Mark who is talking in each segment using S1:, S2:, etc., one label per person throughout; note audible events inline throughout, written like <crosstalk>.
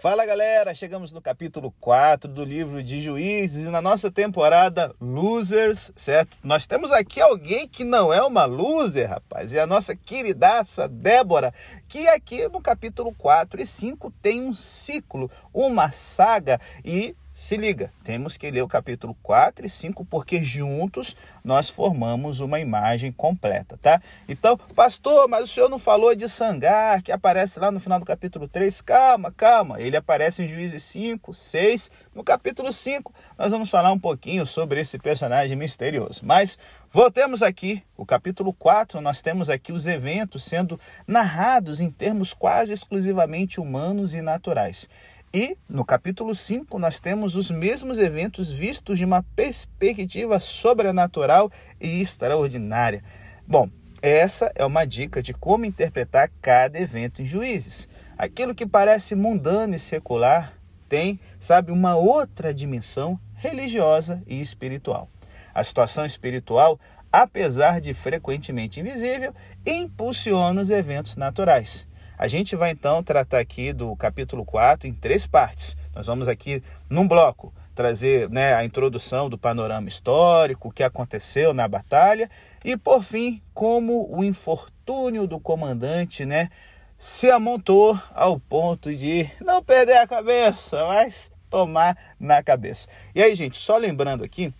S1: Fala galera, chegamos no capítulo 4 do livro de Juízes e na nossa temporada Losers, certo? Nós temos aqui alguém que não é uma loser, rapaz, é a nossa queridaça Débora, que aqui no capítulo 4 e 5 tem um ciclo, uma saga e se liga, temos que ler o capítulo 4 e 5 porque juntos nós formamos uma imagem completa, tá? Então, pastor, mas o senhor não falou de Sangar, que aparece lá no final do capítulo 3? Calma, calma, ele aparece em Juízes 5, 6. No capítulo 5, nós vamos falar um pouquinho sobre esse personagem misterioso. Mas voltemos aqui, o capítulo 4, nós temos aqui os eventos sendo narrados em termos quase exclusivamente humanos e naturais. E no capítulo 5 nós temos os mesmos eventos vistos de uma perspectiva sobrenatural e extraordinária. Bom, essa é uma dica de como interpretar cada evento em Juízes. Aquilo que parece mundano e secular tem, sabe, uma outra dimensão religiosa e espiritual. A situação espiritual, apesar de frequentemente invisível, impulsiona os eventos naturais. A gente vai então tratar aqui do capítulo 4 em três partes. Nós vamos aqui num bloco trazer né, a introdução do panorama histórico, o que aconteceu na batalha e, por fim, como o infortúnio do comandante né, se amontou ao ponto de não perder a cabeça, mas tomar na cabeça. E aí, gente, só lembrando aqui,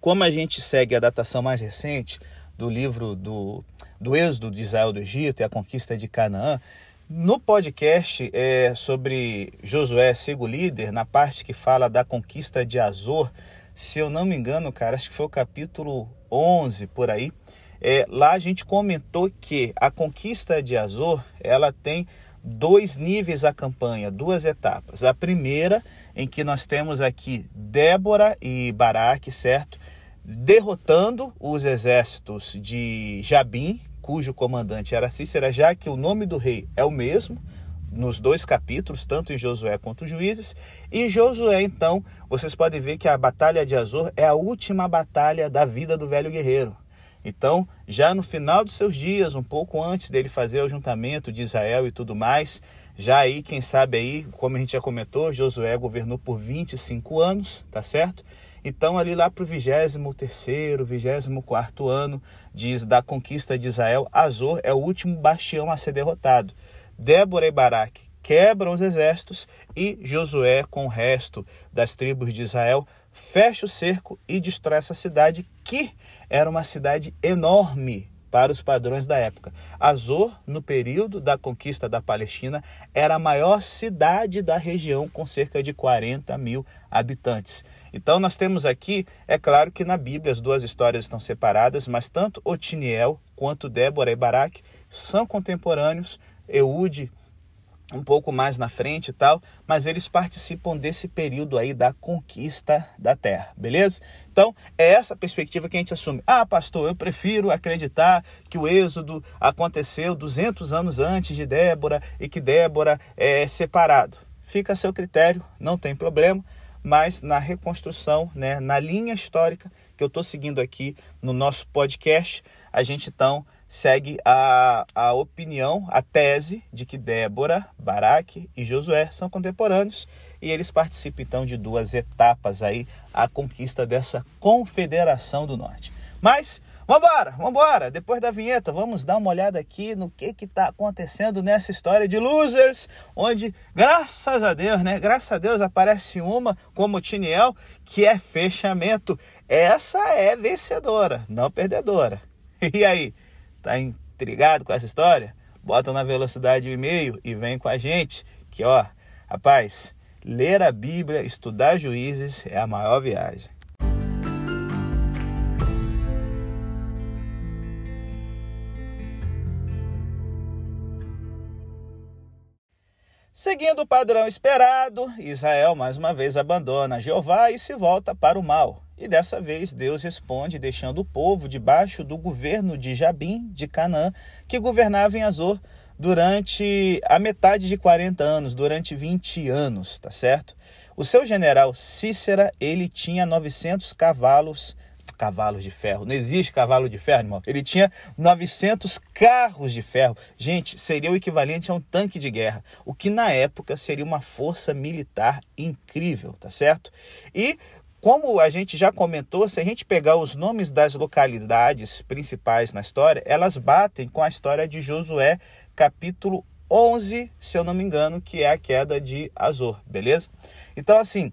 S1: como a gente segue a datação mais recente do livro do, do Êxodo de Israel do Egito e a conquista de Canaã, no podcast é, sobre Josué Sigo Líder, na parte que fala da conquista de Azor, se eu não me engano, cara, acho que foi o capítulo 11 por aí, é, lá a gente comentou que a conquista de Azor, ela tem dois níveis a campanha, duas etapas. A primeira, em que nós temos aqui Débora e Baraque, certo? Derrotando os exércitos de Jabim, cujo comandante era Cícera, já que o nome do rei é o mesmo nos dois capítulos, tanto em Josué quanto Juízes. E Josué, então, vocês podem ver que a batalha de Azor é a última batalha da vida do velho guerreiro. Então, já no final dos seus dias, um pouco antes dele fazer o juntamento de Israel e tudo mais, já aí, quem sabe aí, como a gente já comentou, Josué governou por 25 anos, tá certo? Então, ali lá para o 23º, 24 ano diz, da conquista de Israel, Azor é o último bastião a ser derrotado. Débora e Baraque quebram os exércitos e Josué, com o resto das tribos de Israel, fecha o cerco e destrói essa cidade, que era uma cidade enorme, para os padrões da época. Azor, no período da conquista da Palestina, era a maior cidade da região, com cerca de 40 mil habitantes. Então, nós temos aqui, é claro que na Bíblia as duas histórias estão separadas, mas tanto Otiniel quanto Débora e Baraque são contemporâneos. Eude um pouco mais na frente e tal, mas eles participam desse período aí da conquista da terra, beleza? Então, é essa perspectiva que a gente assume. Ah, pastor, eu prefiro acreditar que o êxodo aconteceu 200 anos antes de Débora e que Débora é separado. Fica a seu critério, não tem problema, mas na reconstrução, né, na linha histórica que eu estou seguindo aqui no nosso podcast, a gente então segue a, a opinião, a tese de que Débora, Baraque e Josué são contemporâneos e eles participam então de duas etapas aí, a conquista dessa confederação do norte. Mas Vambora, vambora! Depois da vinheta, vamos dar uma olhada aqui no que está acontecendo nessa história de losers, onde, graças a Deus, né? Graças a Deus aparece uma como Tiniel, que é fechamento. Essa é vencedora, não perdedora. <laughs> E aí, Tá intrigado com essa história? Bota na velocidade o e-mail e vem com a gente. Que ó, rapaz, ler a Bíblia, estudar juízes é a maior viagem. Seguindo o padrão esperado, Israel mais uma vez abandona Jeová e se volta para o mal. E dessa vez Deus responde deixando o povo debaixo do governo de Jabim, de Canaã, que governava em Azor durante a metade de 40 anos, durante 20 anos, tá certo? O seu general Cícera, ele tinha 900 cavalos, cavalos de ferro. Não existe cavalo de ferro, irmão. Ele tinha 900 carros de ferro. Gente, seria o equivalente a um tanque de guerra, o que na época seria uma força militar incrível, tá certo? E como a gente já comentou, se a gente pegar os nomes das localidades principais na história, elas batem com a história de Josué, capítulo 11, se eu não me engano, que é a queda de Azor, beleza? Então, assim,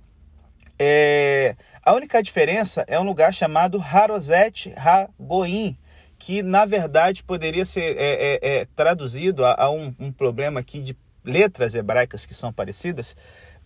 S1: é... a única diferença é um lugar chamado Haroset Hagoim, que na verdade poderia ser é, é, é traduzido a, a um, um problema aqui de letras hebraicas que são parecidas,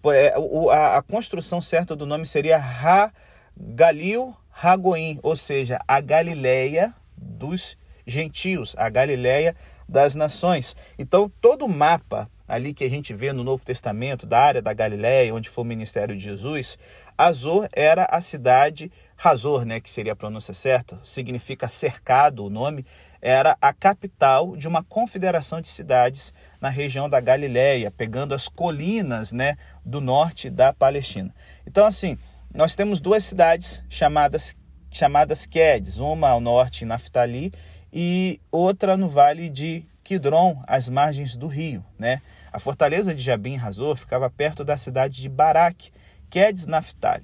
S1: é, a, a construção certa do nome seria Ha Galil Hagoim, ou seja, a Galileia dos gentios, a Galileia das nações. Então, todo o mapa ali que a gente vê no Novo Testamento, da área da Galileia, onde foi o ministério de Jesus, Azor era a cidade, Razor, né, que seria a pronúncia certa, significa cercado o nome, era a capital de uma confederação de cidades na região da Galileia, pegando as colinas né, do norte da Palestina. Então, assim, nós temos duas cidades chamadas, chamadas Quedes, uma ao norte, em Naftali, e outra no vale de Kidron, às margens do rio. Né? A fortaleza de Jabim Razor ficava perto da cidade de Baraque, Quedes Naftali.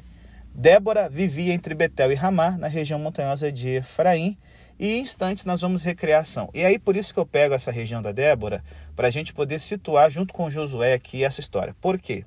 S1: Débora vivia entre Betel e Ramá, na região montanhosa de Efraim, e em instantes nós vamos recriação. E aí por isso que eu pego essa região da Débora, para a gente poder situar junto com Josué aqui essa história. Por quê?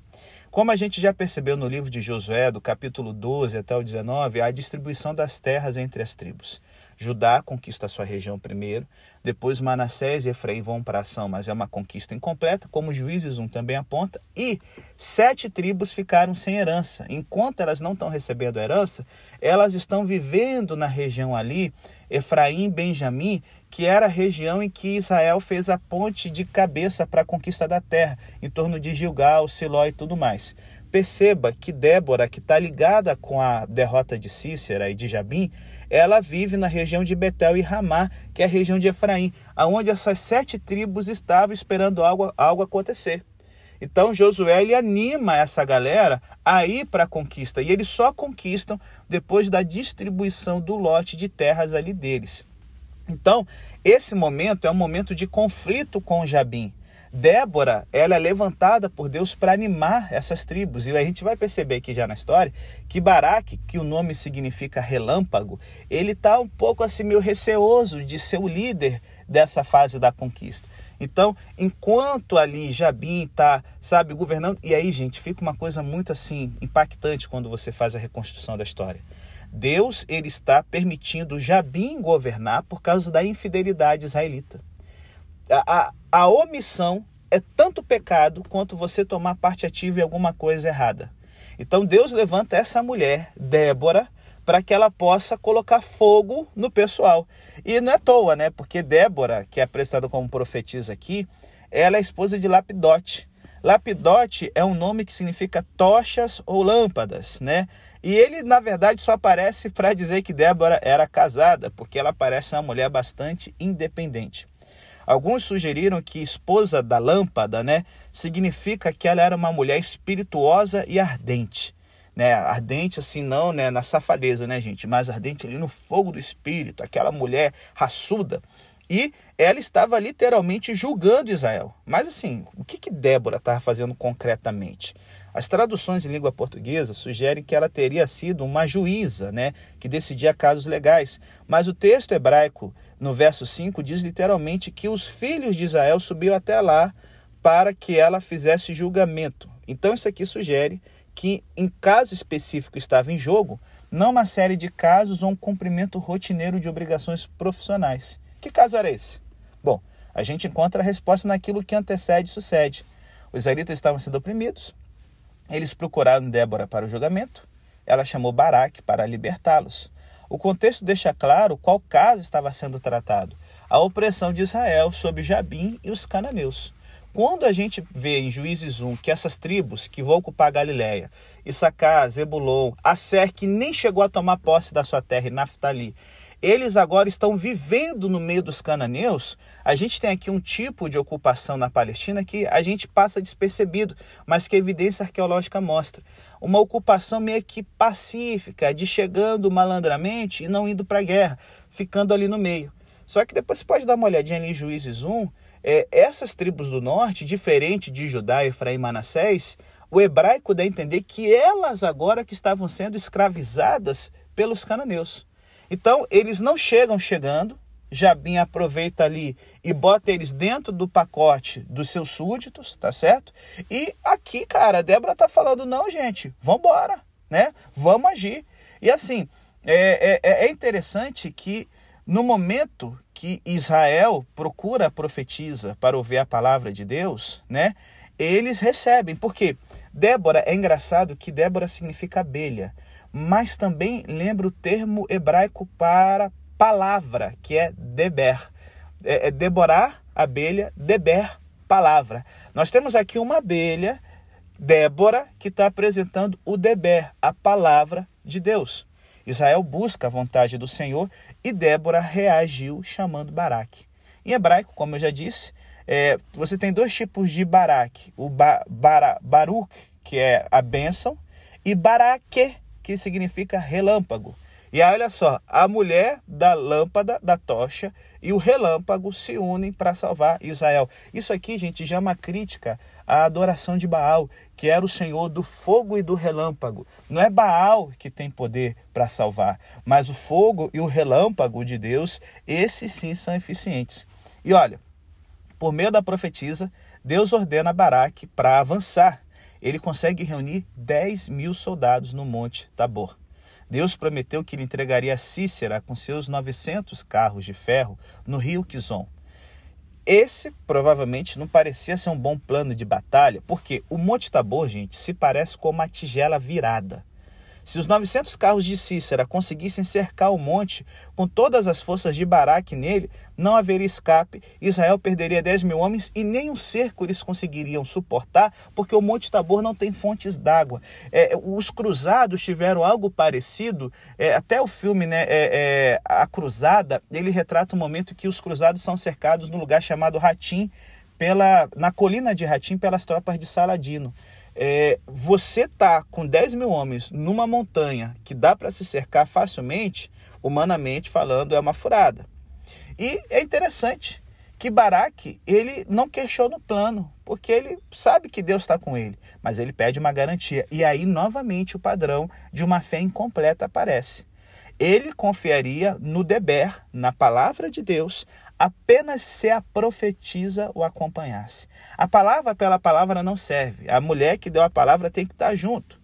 S1: Como a gente já percebeu no livro de Josué, do capítulo 12 até o 19, a distribuição das terras entre as tribos. Judá conquista sua região primeiro, depois Manassés e Efraim vão para ação, mas é uma conquista incompleta, como Juízes 1 também aponta, e sete tribos ficaram sem herança. Enquanto elas não estão recebendo herança, elas estão vivendo na região ali, Efraim e Benjamim, que era a região em que Israel fez a ponte de cabeça para a conquista da terra, em torno de Gilgal, Siló e tudo mais. Perceba que Débora, que está ligada com a derrota de Cícera e de Jabim, ela vive na região de Betel e Ramá, que é a região de Efraim, aonde essas sete tribos estavam esperando algo, algo acontecer. Então Josué ele anima essa galera a ir para a conquista e eles só conquistam depois da distribuição do lote de terras ali deles. Então, esse momento é um momento de conflito com Jabim. Débora, ela é levantada por Deus para animar essas tribos. E a gente vai perceber aqui já na história que Baraque, que o nome significa relâmpago, ele está um pouco assim meio receoso de ser o líder dessa fase da conquista. Então, enquanto ali Jabim está, sabe, governando, e aí, gente, fica uma coisa muito assim impactante quando você faz a reconstrução da história. Deus ele está permitindo Jabim governar por causa da infidelidade israelita a, a omissão é tanto pecado quanto você tomar parte ativa em alguma coisa errada. Então Deus levanta essa mulher, Débora, para que ela possa colocar fogo no pessoal. E não é à toa, né? Porque Débora, que é apresentada como profetisa aqui, ela é esposa de Lapidote. Lapidote é um nome que significa tochas ou lâmpadas, né? E ele, na verdade, só aparece para dizer que Débora era casada, porque ela parece uma mulher bastante independente. Alguns sugeriram que esposa da lâmpada, né, significa que ela era uma mulher espirituosa e ardente. Né, ardente assim não, né, na safadeza, né, gente, mas ardente ali no fogo do espírito, aquela mulher raçuda. E ela estava literalmente julgando Israel. Mas assim, o que, que Débora estava fazendo concretamente? As traduções em língua portuguesa sugerem que ela teria sido uma juíza, né, que decidia casos legais. Mas o texto hebraico, no verso 5, diz literalmente que os filhos de Israel subiam até lá para que ela fizesse julgamento. Então isso aqui sugere que em caso específico estava em jogo, não uma série de casos ou um cumprimento rotineiro de obrigações profissionais. Que caso era esse? Bom, a gente encontra a resposta naquilo que antecede e sucede. Os israelitas estavam sendo oprimidos, eles procuraram Débora para o julgamento, ela chamou Baraque para libertá-los. O contexto deixa claro qual caso estava sendo tratado: a opressão de Israel sob Jabim e os cananeus. Quando a gente vê em Juízes 1 que essas tribos que vão ocupar Galiléia, Issacar, Zebulon, Aser, que nem chegou a tomar posse da sua terra, e Naftali, eles agora estão vivendo no meio dos cananeus. A gente tem aqui um tipo de ocupação na Palestina que a gente passa despercebido, mas que a evidência arqueológica mostra. Uma ocupação meio que pacífica, de chegando malandramente e não indo para a guerra, ficando ali no meio. Só que depois você pode dar uma olhadinha ali em Juízes 1, é, essas tribos do norte, diferente de Judá, Efraim e Manassés, o hebraico dá a entender que elas agora que estavam sendo escravizadas pelos cananeus. Então, eles não chegam chegando, Jabim aproveita ali e bota eles dentro do pacote dos seus súditos, tá certo? E aqui, cara, a Débora tá falando, não, gente, vambora, né? Vamos agir. E assim, é, é, é interessante que no momento que Israel procura profetiza para ouvir a palavra de Deus, né? Eles recebem, porque Débora é engraçado que Débora significa abelha mas também lembra o termo hebraico para palavra, que é deber. É, é abelha, deber, palavra. Nós temos aqui uma abelha, Débora, que está apresentando o deber, a palavra de Deus. Israel busca a vontade do Senhor e Débora reagiu chamando Baraque. Em hebraico, como eu já disse, é, você tem dois tipos de Baraque: o ba, bara, Baruch, que é a bênção, e Baraque, que significa relâmpago. E aí, olha só, a mulher da lâmpada, da tocha, e o relâmpago se unem para salvar Israel. Isso aqui, gente, já é uma crítica à adoração de Baal, que era o senhor do fogo e do relâmpago. Não é Baal que tem poder para salvar, mas o fogo e o relâmpago de Deus, esses sim são eficientes. E olha, por meio da profetisa, Deus ordena Baraque para avançar ele consegue reunir 10 mil soldados no Monte Tabor. Deus prometeu que ele entregaria Cícera com seus 900 carros de ferro no rio Quizon. Esse provavelmente não parecia ser um bom plano de batalha, porque o Monte Tabor, gente, se parece com uma tigela virada. Se os 900 carros de Cícera conseguissem cercar o monte com todas as forças de Baraque nele, não haveria escape, Israel perderia 10 mil homens e nem um cerco eles conseguiriam suportar, porque o Monte Tabor não tem fontes d'água. É, os cruzados tiveram algo parecido, é, até o filme né, é, é A Cruzada, ele retrata um momento que os cruzados são cercados no lugar chamado Ratim, pela, na colina de Ratim pelas tropas de Saladino é, você tá com 10 mil homens numa montanha que dá para se cercar facilmente, humanamente falando, é uma furada. E é interessante que Baraque ele não queixou no plano, porque ele sabe que Deus está com ele, mas ele pede uma garantia. E aí, novamente, o padrão de uma fé incompleta aparece. Ele confiaria no deber, na palavra de Des, apenas se a profetisa o acompanhasse. A palavra pela palavra não serve. A mulher que deu a palavra tem que estar junto.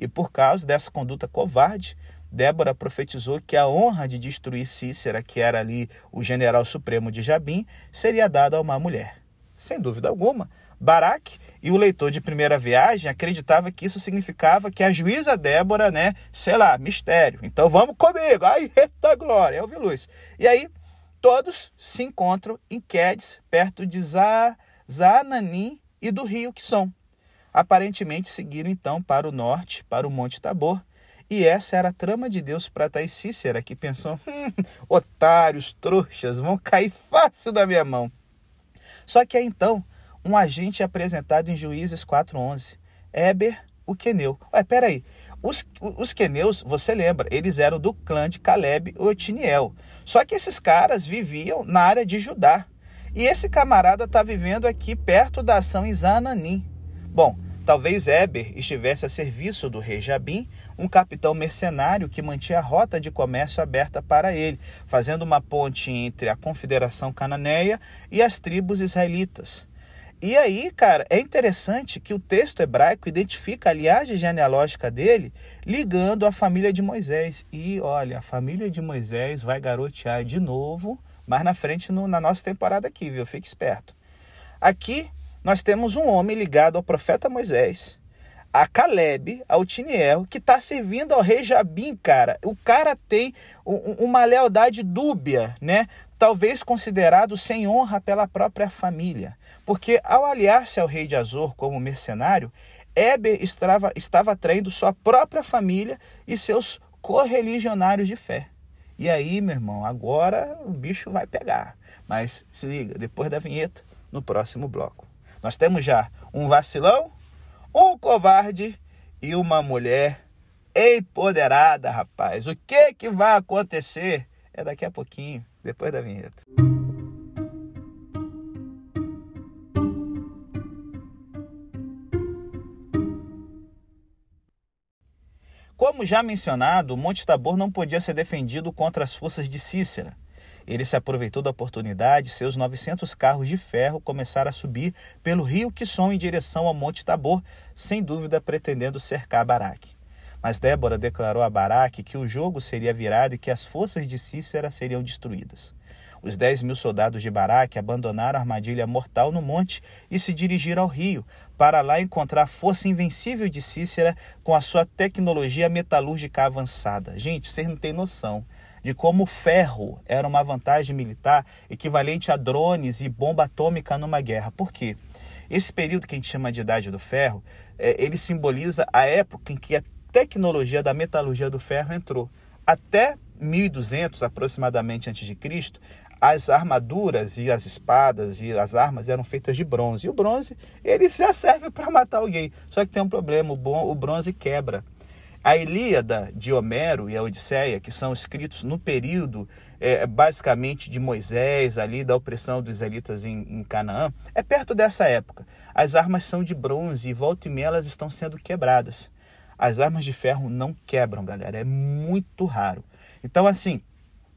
S1: E por causa dessa conduta covarde, Débora profetizou que a honra de destruir Cícera, que era ali o general supremo de Jabim, seria dada a uma mulher. Sem dúvida alguma, Baraque e o leitor de primeira viagem acreditava que isso significava que a juíza Débora, né, sei lá, mistério. Então vamos comigo. Ai, eita glória, eu vi luz. E aí Todos se encontram em Quedes, perto de Zananim e do rio Quisson. Aparentemente seguiram então para o norte, para o Monte Tabor, e essa era a trama de Deus para Thais Cícera, que pensou: hum, otários, trouxas, vão cair fácil da minha mão. Só que aí então, um agente é apresentado em Juízes 4,11, Eber, o Queneu. Ué, peraí, os, os queneus, você lembra, eles eram do clã de Caleb e Otiniel. Só que esses caras viviam na área de Judá. E esse camarada está vivendo aqui perto da ação em. Bom, talvez Eber estivesse a serviço do rei Jabim, um capitão mercenário que mantinha a rota de comércio aberta para ele, fazendo uma ponte entre a confederação cananeia e as tribos israelitas. E aí, cara, é interessante que o texto hebraico identifica a linhagem genealógica dele ligando a família de Moisés. E olha, a família de Moisés vai garotear de novo mais na frente no, na nossa temporada aqui, viu? Fique esperto. Aqui nós temos um homem ligado ao profeta Moisés, a Caleb, ao Tiniel, que está servindo ao rei Jabim, cara. O cara tem uma lealdade dúbia, né? Talvez considerado sem honra pela própria família. Porque ao aliar-se ao rei de Azor como mercenário, Eber estava, estava traindo sua própria família e seus correligionários de fé. E aí, meu irmão, agora o bicho vai pegar. Mas se liga, depois da vinheta, no próximo bloco. Nós temos já um vacilão, um covarde e uma mulher empoderada, rapaz. O que que vai acontecer? É daqui a pouquinho, depois da vinheta. Como já mencionado, Monte Tabor não podia ser defendido contra as forças de Cícera. Ele se aproveitou da oportunidade e seus 900 carros de ferro começaram a subir pelo rio Quisson em direção ao Monte Tabor, sem dúvida pretendendo cercar Baraque. Mas Débora declarou a Baraque que o jogo seria virado e que as forças de Cícera seriam destruídas. Os 10 mil soldados de Baraque abandonaram a armadilha mortal no monte e se dirigiram ao rio, para lá encontrar a força invencível de Cícera com a sua tecnologia metalúrgica avançada. Gente, vocês não têm noção de como o ferro era uma vantagem militar equivalente a drones e bomba atômica numa guerra. Por quê? Esse período que a gente chama de Idade do Ferro, é, ele simboliza a época em que a tecnologia da metalurgia do ferro entrou. Até 1200 aproximadamente antes de Cristo, as armaduras e as espadas e as armas eram feitas de bronze. E o bronze, ele já serve para matar alguém. Só que tem um problema, o bronze quebra. A Ilíada de Homero e a Odisseia, que são escritos no período é, basicamente de Moisés, ali da opressão dos israelitas em, em, Canaã, é perto dessa época. As armas são de bronze e volta e meia elas estão sendo quebradas. As armas de ferro não quebram, galera, é muito raro. Então, assim,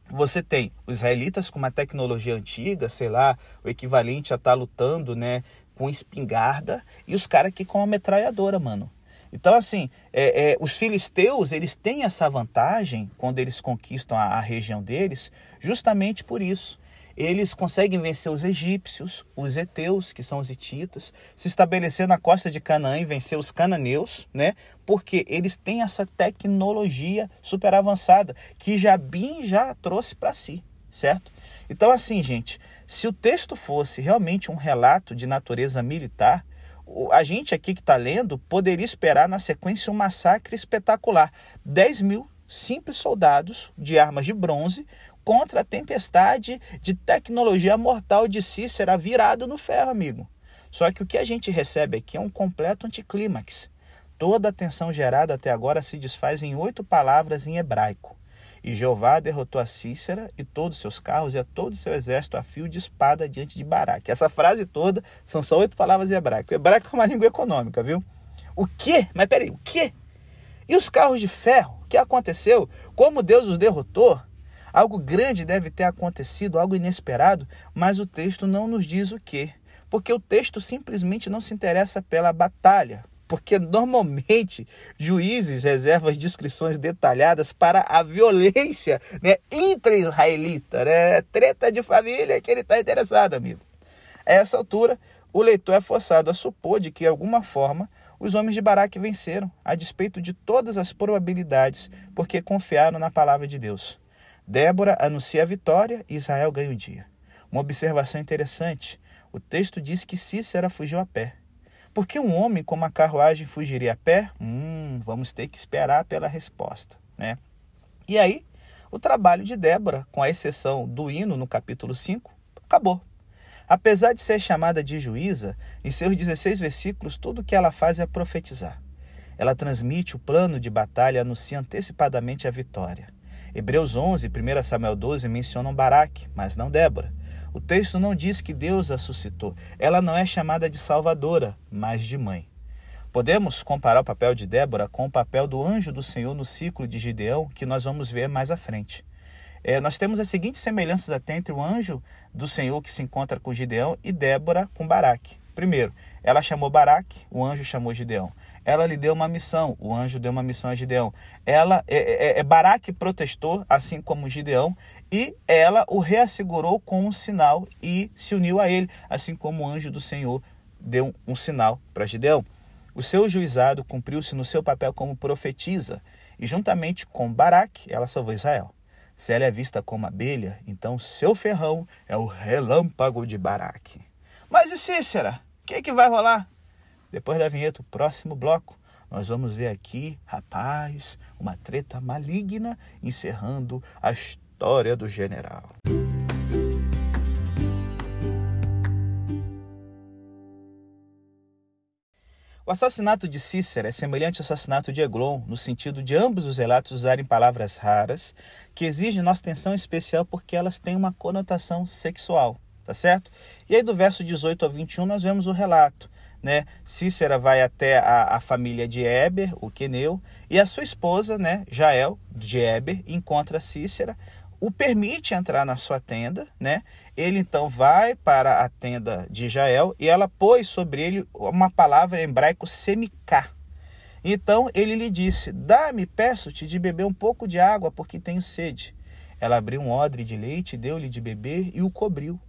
S1: você tem os israelitas com uma tecnologia antiga, sei lá, o equivalente a estar tá lutando, né, com espingarda, e os caras aqui com uma metralhadora, mano. Então, assim, é, é, os filisteus, eles têm essa vantagem quando eles conquistam a, a região deles, justamente por isso eles conseguem vencer os egípcios, os heteus, que são os hititas, se estabelecer na costa de Canaã e vencer os cananeus, né? Porque eles têm essa tecnologia super avançada que Jabim já trouxe para si, certo? Então, assim, gente, se o texto fosse realmente um relato de natureza militar, a gente aqui que está lendo poderia esperar na sequência um massacre espetacular. 10 mil simples soldados de armas de bronze contra a tempestade de tecnologia mortal de Cícera virado no ferro, amigo. Só que o que a gente recebe aqui é um completo anticlímax. Toda a tensão gerada até agora se desfaz em oito palavras em hebraico. E Jeová derrotou a Cícera e todos seus carros e a todo o seu exército a fio de espada diante de Baraque. Essa frase toda são só oito palavras em hebraico. O hebraico é uma língua econômica, viu? O quê? Mas peraí, o quê? E os carros de ferro? O que aconteceu? Como Deus os derrotou? Algo grande deve ter acontecido, algo inesperado, mas o texto não nos diz o que. Porque o texto simplesmente não se interessa pela batalha. Porque normalmente juízes reservam as descrições detalhadas para a violência né, intra-israelita, né? Treta de família que ele está interessado, amigo. A essa altura, o leitor é forçado a supor de que, de alguma forma, os homens de Baraque venceram, a despeito de todas as probabilidades, porque confiaram na palavra de Deus. Débora anuncia a vitória e Israel ganha o dia. Uma observação interessante: o texto diz que Cícera fugiu a pé. Por que um homem com uma carruagem fugiria a pé? Hum, vamos ter que esperar pela resposta, né? E aí, o trabalho de Débora, com a exceção do hino no capítulo 5, acabou. Apesar de ser chamada de juíza, em seus 16 versículos, tudo o que ela faz é profetizar. Ela transmite o plano de batalha e anuncia antecipadamente a vitória. Hebreus 11 e 1 Samuel 12 mencionam Baraque, mas não Débora. O texto não diz que Deus a suscitou. Ela não é chamada de salvadora, mas de mãe. Podemos comparar o papel de Débora com o papel do anjo do Senhor no ciclo de Gideão, que nós vamos ver mais à frente. É, nós temos as seguintes semelhanças até entre o anjo do Senhor que se encontra com Gideão e Débora com Baraque. Primeiro, ela chamou Baraque, o anjo chamou Gideão. Ela lhe deu uma missão, o anjo deu uma missão a Gideão. Ela, é, é, é Baraque protestou, assim como Gideão, e ela o reassegurou com um sinal e se uniu a ele, assim como o anjo do Senhor deu um sinal para Gideão. O seu juizado cumpriu-se no seu papel como profetisa, e juntamente com Baraque, ela salvou Israel. Se ela é vista como abelha, então seu ferrão é o relâmpago de Baraque. Mas e Cícera? O que, que vai rolar? Depois da vinheta, o próximo bloco, nós vamos ver aqui, rapaz, uma treta maligna encerrando a história história do general. O assassinato de Cícera é semelhante ao assassinato de Eglon, no sentido de ambos os relatos usarem palavras raras que exigem nossa atenção especial porque elas têm uma conotação sexual, tá certo? E aí do verso 18 ao 21 nós vemos o relato, né? Cícera vai até a, a família de Eber, o queneu, e a sua esposa, né, Jael, de Eber, encontra Cícera, o permite entrar na sua tenda, né? Ele então vai para a tenda de Jael e ela pôs sobre ele uma palavra em hebraico semicá. Então ele lhe disse: Dá-me, peço-te, de beber um pouco de água, porque tenho sede. Ela abriu um odre de leite, deu-lhe de beber e o cobriu.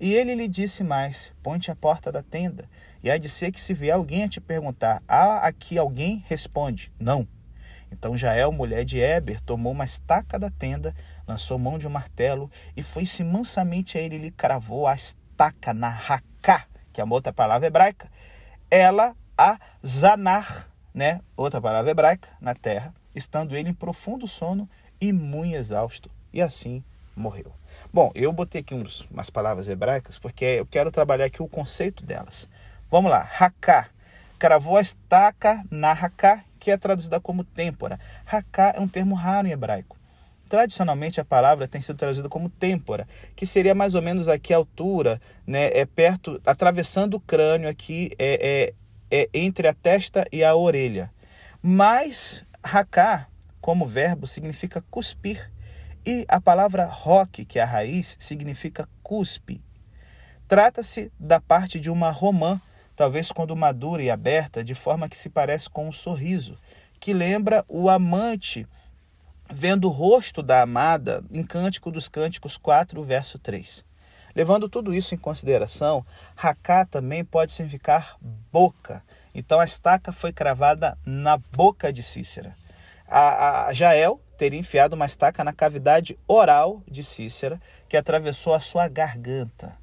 S1: E ele lhe disse mais: Ponte a porta da tenda, e há de ser que se vier alguém a te perguntar: Há aqui alguém? Responde: Não. Então Jael, mulher de Eber, tomou uma estaca da tenda, lançou mão de um martelo e foi-se mansamente a ele e lhe cravou a estaca na racá, que é uma outra palavra hebraica, ela a zanar, né? outra palavra hebraica, na terra, estando ele em profundo sono e muito exausto. E assim morreu. Bom, eu botei aqui uns, umas palavras hebraicas porque eu quero trabalhar aqui o conceito delas. Vamos lá, racá. Cravou a estaca na racá, que é traduzida como têmpora. Haká é um termo raro em hebraico. Tradicionalmente a palavra tem sido traduzida como têmpora, que seria mais ou menos aqui a altura, né, é perto, atravessando o crânio aqui, é, é, é entre a testa e a orelha. Mas haká, como verbo, significa cuspir. E a palavra roque, que é a raiz, significa cuspe. Trata-se da parte de uma romã talvez quando madura e aberta, de forma que se parece com um sorriso, que lembra o amante vendo o rosto da amada em Cântico dos Cânticos 4, verso 3. Levando tudo isso em consideração, Haká também pode significar boca. Então a estaca foi cravada na boca de Cícera. A, a Jael teria enfiado uma estaca na cavidade oral de Cícera, que atravessou a sua garganta.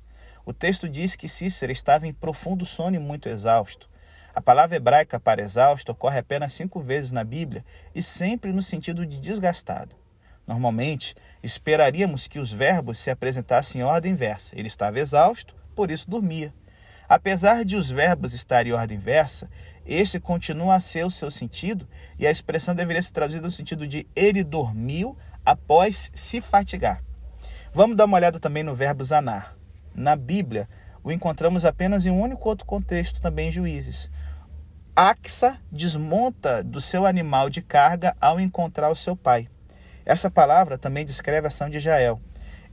S1: O texto diz que Cícera estava em profundo sono e muito exausto. A palavra hebraica para exausto ocorre apenas cinco vezes na Bíblia e sempre no sentido de desgastado. Normalmente, esperaríamos que os verbos se apresentassem em ordem inversa. Ele estava exausto, por isso dormia. Apesar de os verbos estarem em ordem inversa, este continua a ser o seu sentido e a expressão deveria ser traduzida no sentido de ele dormiu após se fatigar. Vamos dar uma olhada também no verbo zanar. Na Bíblia, o encontramos apenas em um único outro contexto, também em Juízes. Axa desmonta do seu animal de carga ao encontrar o seu pai. Essa palavra também descreve a ação de Jael.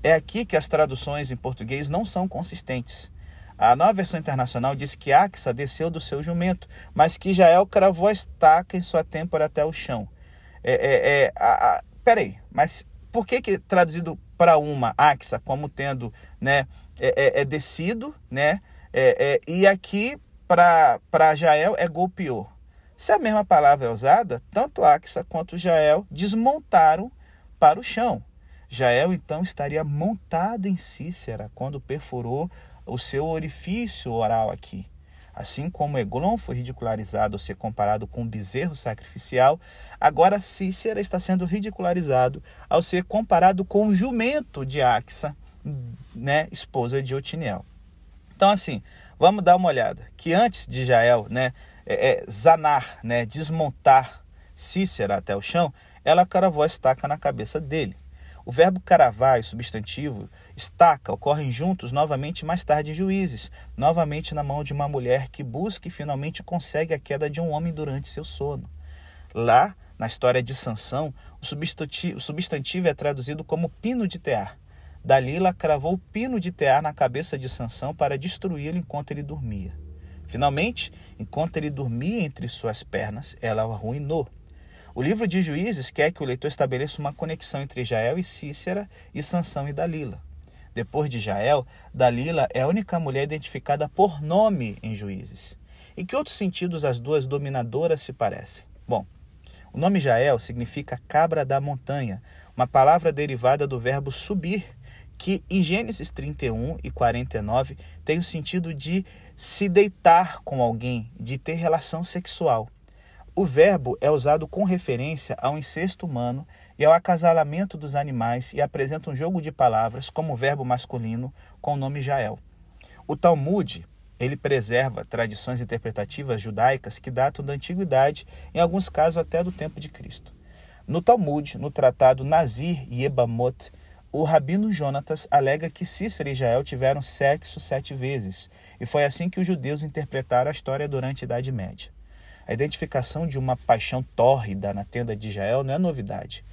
S1: É aqui que as traduções em português não são consistentes. A nova versão internacional diz que Axa desceu do seu jumento, mas que Jael cravou a estaca em sua têmpora até o chão. É, é, é, a, a, peraí, mas por que, que traduzido para uma Axa como tendo né, é, é, é descido, né? É, é, e aqui para Jael é golpeou. Se a mesma palavra é usada, tanto Axa quanto Jael desmontaram para o chão. Jael então estaria montado em Cícera quando perfurou o seu orifício oral aqui. Assim como Eglon foi ridicularizado ao ser comparado com um bezerro sacrificial, agora Cícera está sendo ridicularizado ao ser comparado com o jumento de Axa, né, esposa de Otiniel. Então, assim, vamos dar uma olhada. Que antes de Jael né, é, é, zanar, né, desmontar Cícera até o chão, ela cravou a estaca na cabeça dele. O verbo caravar e substantivo estaca ocorrem juntos novamente mais tarde em Juízes, novamente na mão de uma mulher que busca e finalmente consegue a queda de um homem durante seu sono. Lá, na história de Sansão, o substantivo, o substantivo é traduzido como pino de tear. Dalila cravou o pino de tear na cabeça de Sansão para destruí-lo enquanto ele dormia. Finalmente, enquanto ele dormia entre suas pernas, ela o arruinou. O livro de Juízes quer que o leitor estabeleça uma conexão entre Jael e Cícera e Sansão e Dalila. Depois de Jael, Dalila é a única mulher identificada por nome em Juízes. Em que outros sentidos as duas dominadoras se parecem? Bom, o nome Jael significa cabra da montanha, uma palavra derivada do verbo subir, que em Gênesis 31 e 49 tem o sentido de se deitar com alguém, de ter relação sexual. o verbo é usado com referência ao incesto humano e ao acasalamento dos animais e apresenta um jogo de palavras como verbo masculino com o nome Jael. O Talmud, ele preserva tradições interpretativas judaicas que datam da antiguidade, em alguns casos até do tempo de Cristo. No Talmud, no tratado Nazir e Ebamot, o rabino Jonatas alega que Cícero e Jael tiveram sexo sete vezes, e foi assim que os judeus interpretaram a história durante a Idade Média. A identificação de uma paixão tórrida na tenda de Jael não é novidade.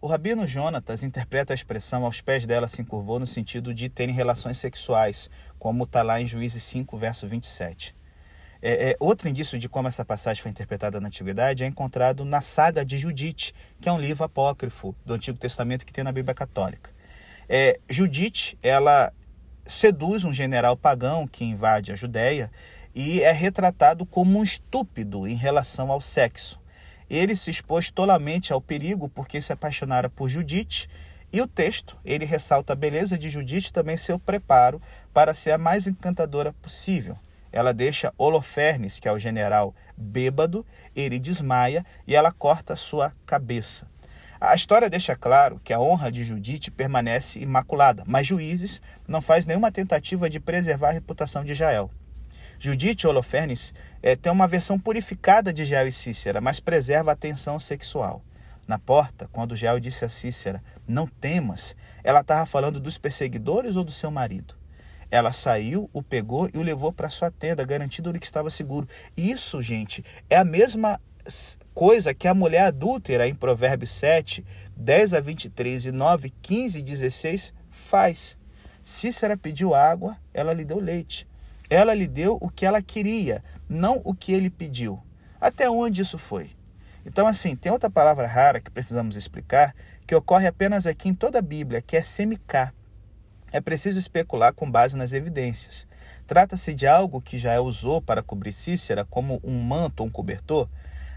S1: O rabino Jonatas interpreta a expressão aos pés dela se encurvou no sentido de terem relações sexuais, como está lá em Juízes 5, verso 27. É, é, outro indício de como essa passagem foi interpretada na Antiguidade é encontrado na saga de Judite, que é um livro apócrifo do Antigo Testamento que tem na Bíblia Católica. É, Judite, ela seduz um general pagão que invade a Judéia e é retratado como um estúpido em relação ao sexo. Ele se expôs tolamente ao perigo porque se apaixonara por Judite, e o texto, ele ressalta a beleza de Judite também seu preparo para ser a mais encantadora possível. Ela deixa Holofernes, que é o general, bêbado, ele desmaia e ela corta sua cabeça. A história deixa claro que a honra de Judite permanece imaculada, mas Juízes não faz nenhuma tentativa de preservar a reputação de Jael. Judite Holofernes é, tem uma versão purificada de Jael e Cícera, mas preserva a tensão sexual. Na porta, quando Jael disse a Cícera, não temas, ela estava falando dos perseguidores ou do seu marido. Ela saiu, o pegou e o levou para sua tenda, garantindo-lhe que estava seguro. Isso, gente, é a mesma coisa que a mulher adúltera em Provérbios 7, 10 a 23 e 9, 15 e 16 faz. Cícera pediu água, ela lhe deu leite. Ela lhe deu o que ela queria, não o que ele pediu. Até onde isso foi? Então, assim, tem outra palavra rara que precisamos explicar, que ocorre apenas aqui em toda a Bíblia, que é semicar. É preciso especular com base nas evidências. Trata-se de algo que já usou para cobrir Cícera, como um manto ou um cobertor?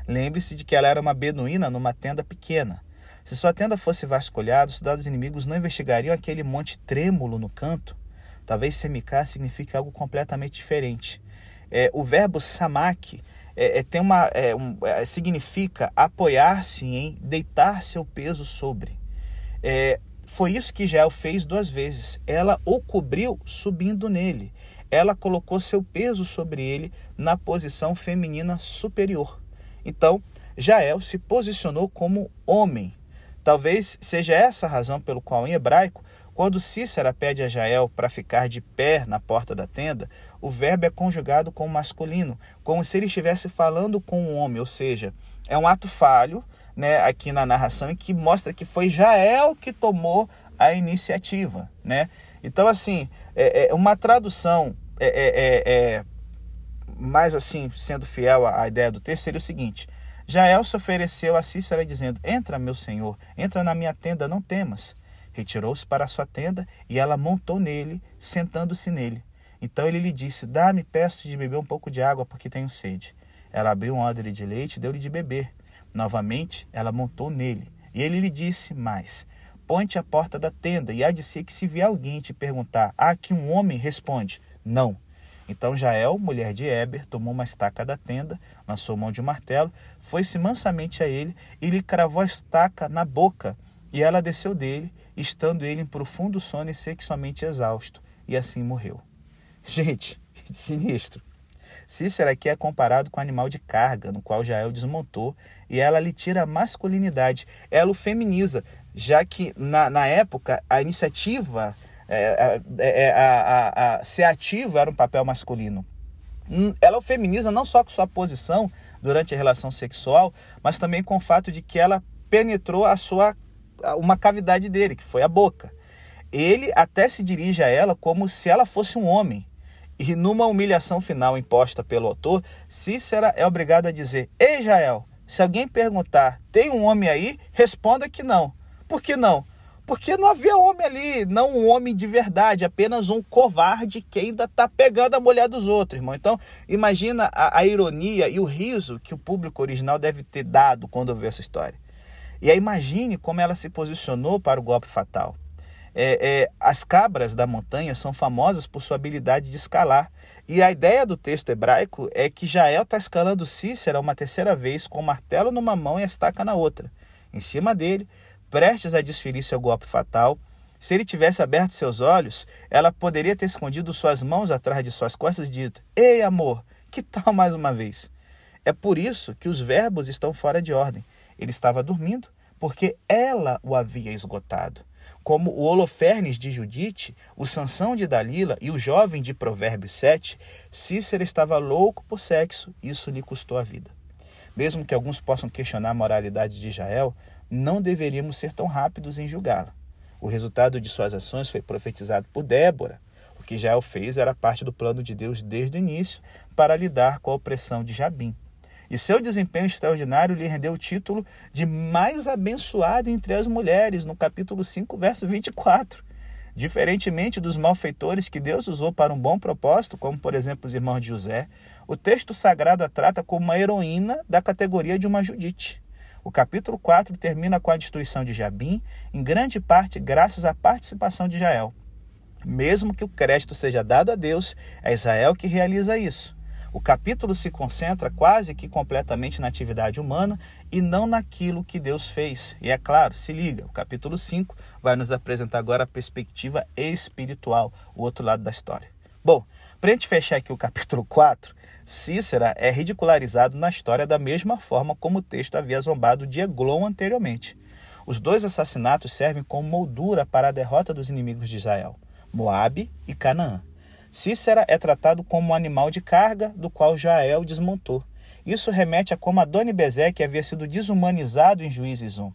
S1: Lembre-se de que ela era uma beduína numa tenda pequena. Se sua tenda fosse vasculhada, os soldados inimigos não investigariam aquele monte trêmulo no canto? Talvez semicar signifique algo completamente diferente. É, o verbo samak é, é, tem uma, é, um, é, significa apoiar-se em deitar seu peso sobre. Foi isso que Jael fez duas vezes. Ela o cobriu subindo nele. Ela colocou seu peso sobre ele na posição feminina superior. Então, Jael se posicionou como homem. Talvez seja essa a razão pelo qual em hebraico quando Cícera pede a Jael para ficar de pé na porta da tenda, o verbo é conjugado com o masculino, como se ele estivesse falando com um homem, ou seja, é um ato falho né, aqui na narração que mostra que foi Jael que tomou a iniciativa. Né? Então, assim, é, é uma tradução é, é, é, é mais assim, sendo fiel à, à ideia do texto, seria o seguinte: Jael se ofereceu a Cícera dizendo: Entra, meu senhor, entra na minha tenda, não temas. Retirou-se para sua tenda e ela montou nele, sentando-se nele. Então ele lhe disse: Dá-me, peço de beber um pouco de água, porque tenho sede. Ela abriu um odre de leite e deu-lhe de beber. Novamente ela montou nele. E ele lhe disse mais: Põe-te à porta da tenda, e há de ser que se vier alguém te perguntar, há que um homem responde: Não. Então Jael, mulher de Eber, tomou uma estaca da tenda, lançou mão de um martelo, foi-se mansamente a ele e lhe cravou a estaca na boca. E ela desceu dele, estando ele em profundo sono e sexualmente exausto, e assim morreu. Gente, <laughs> sinistro. Cícera aqui é comparado com animal de carga, no qual Jael desmontou, e ela lhe tira a masculinidade, ela o feminiza, já que na, na época a iniciativa, é, é, é, a, a, a, ser ativo era um papel masculino. Hum, ela o feminiza não só com sua posição durante a relação sexual, mas também com o fato de que ela penetrou a sua uma cavidade dele, que foi a boca. Ele até se dirige a ela como se ela fosse um homem. E numa humilhação final imposta pelo autor, Cícera é obrigado a dizer: Ei, Jael, se alguém perguntar, tem um homem aí? Responda que não. Por que não? Porque não havia homem ali, não um homem de verdade, apenas um covarde que ainda está pegando a mulher dos outros, irmão. Então, imagina a, a ironia e o riso que o público original deve ter dado quando ouviu essa história. E aí imagine como ela se posicionou para o golpe fatal. É, é, as cabras da montanha são famosas por sua habilidade de escalar. E a ideia do texto hebraico é que Jael está escalando Cícera uma terceira vez com o martelo numa mão e a estaca na outra. Em cima dele, prestes a desferir seu golpe fatal, se ele tivesse aberto seus olhos, ela poderia ter escondido suas mãos atrás de suas costas e dito: Ei, amor, que tal mais uma vez? É por isso que os verbos estão fora de ordem. Ele estava dormindo porque ela o havia esgotado. Como o Holofernes de Judite, o Sansão de Dalila e o jovem de Provérbios 7, Cícero estava louco por sexo, isso lhe custou a vida. Mesmo que alguns possam questionar a moralidade de Israel, não deveríamos ser tão rápidos em julgá-la. O resultado de suas ações foi profetizado por Débora. O que Jael fez era parte do plano de Deus desde o início para lidar com a opressão de Jabim. E seu desempenho extraordinário lhe rendeu o título de mais abençoada entre as mulheres, no capítulo 5, verso 24. Diferentemente dos malfeitores que Deus usou para um bom propósito, como por exemplo os irmãos de José, o texto sagrado a trata como uma heroína da categoria de uma Judite. O capítulo 4 termina com a destruição de Jabim, em grande parte graças à participação de Jael. Mesmo que o crédito seja dado a Deus, é Israel que realiza isso. O capítulo se concentra quase que completamente na atividade humana e não naquilo que Deus fez. E é claro, se liga, o capítulo 5 vai nos apresentar agora a perspectiva espiritual, o outro lado da história. Bom, para a gente fechar aqui o capítulo 4, Cícera é ridicularizado na história da mesma forma como o texto havia zombado de Eglon anteriormente. Os dois assassinatos servem como moldura para a derrota dos inimigos de Israel, Moabe e Canaã. Cícera é tratado como um animal de carga do qual Jael desmontou. Isso remete a como Adoni Bezeque havia sido desumanizado em Juízes 1.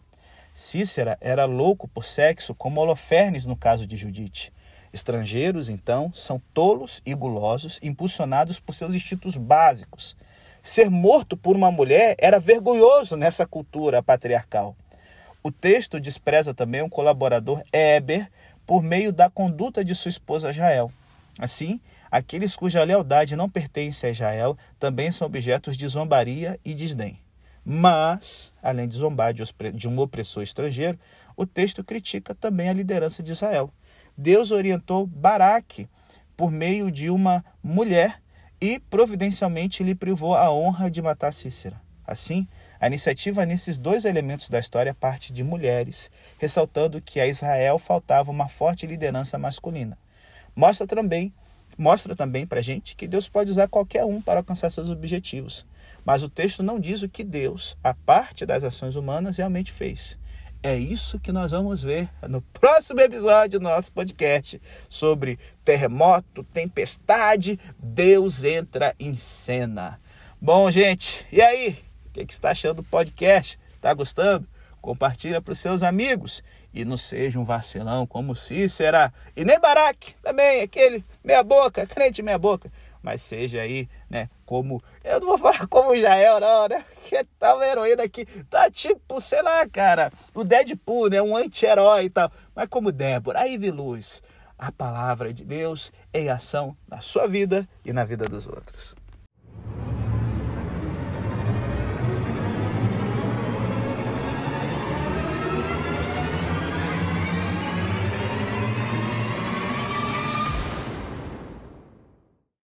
S1: Cícera era louco por sexo como Holofernes no caso de Judite. Estrangeiros, então, são tolos e gulosos, impulsionados por seus instintos básicos. Ser morto por uma mulher era vergonhoso nessa cultura patriarcal. O texto despreza também um colaborador Eber por meio da conduta de sua esposa Jael. Assim, aqueles cuja lealdade não pertence a Israel também são objetos de zombaria e desdém. Mas, além de zombar de um opressor estrangeiro, o texto critica também a liderança de Israel. Deus orientou Baraque por meio de uma mulher e providencialmente lhe privou a honra de matar Cícera. Assim, a iniciativa nesses dois elementos da história parte de mulheres, ressaltando que a Israel faltava uma forte liderança masculina. Mostra também, mostra também para gente que Deus pode usar qualquer um para alcançar seus objetivos. Mas o texto não diz o que Deus, a parte das ações humanas, realmente fez. É isso que nós vamos ver no <laughs> próximo episódio do nosso podcast sobre terremoto, tempestade, Deus entra em cena. Bom, gente, e aí? O que, que está achando do podcast? Está gostando? Compartilha para os seus amigos e não seja um vacilão como Cícera e nem Baraque também, aquele meia boca, crente meia boca, mas seja aí, né, como, eu não vou falar como Jael não, né, que tal tá heroína aqui, tá tipo, sei lá, cara, o Deadpool, né, um anti-herói e tal, mas como Débora, aí vi luz, a palavra de Deus em ação na sua vida e na vida dos outros.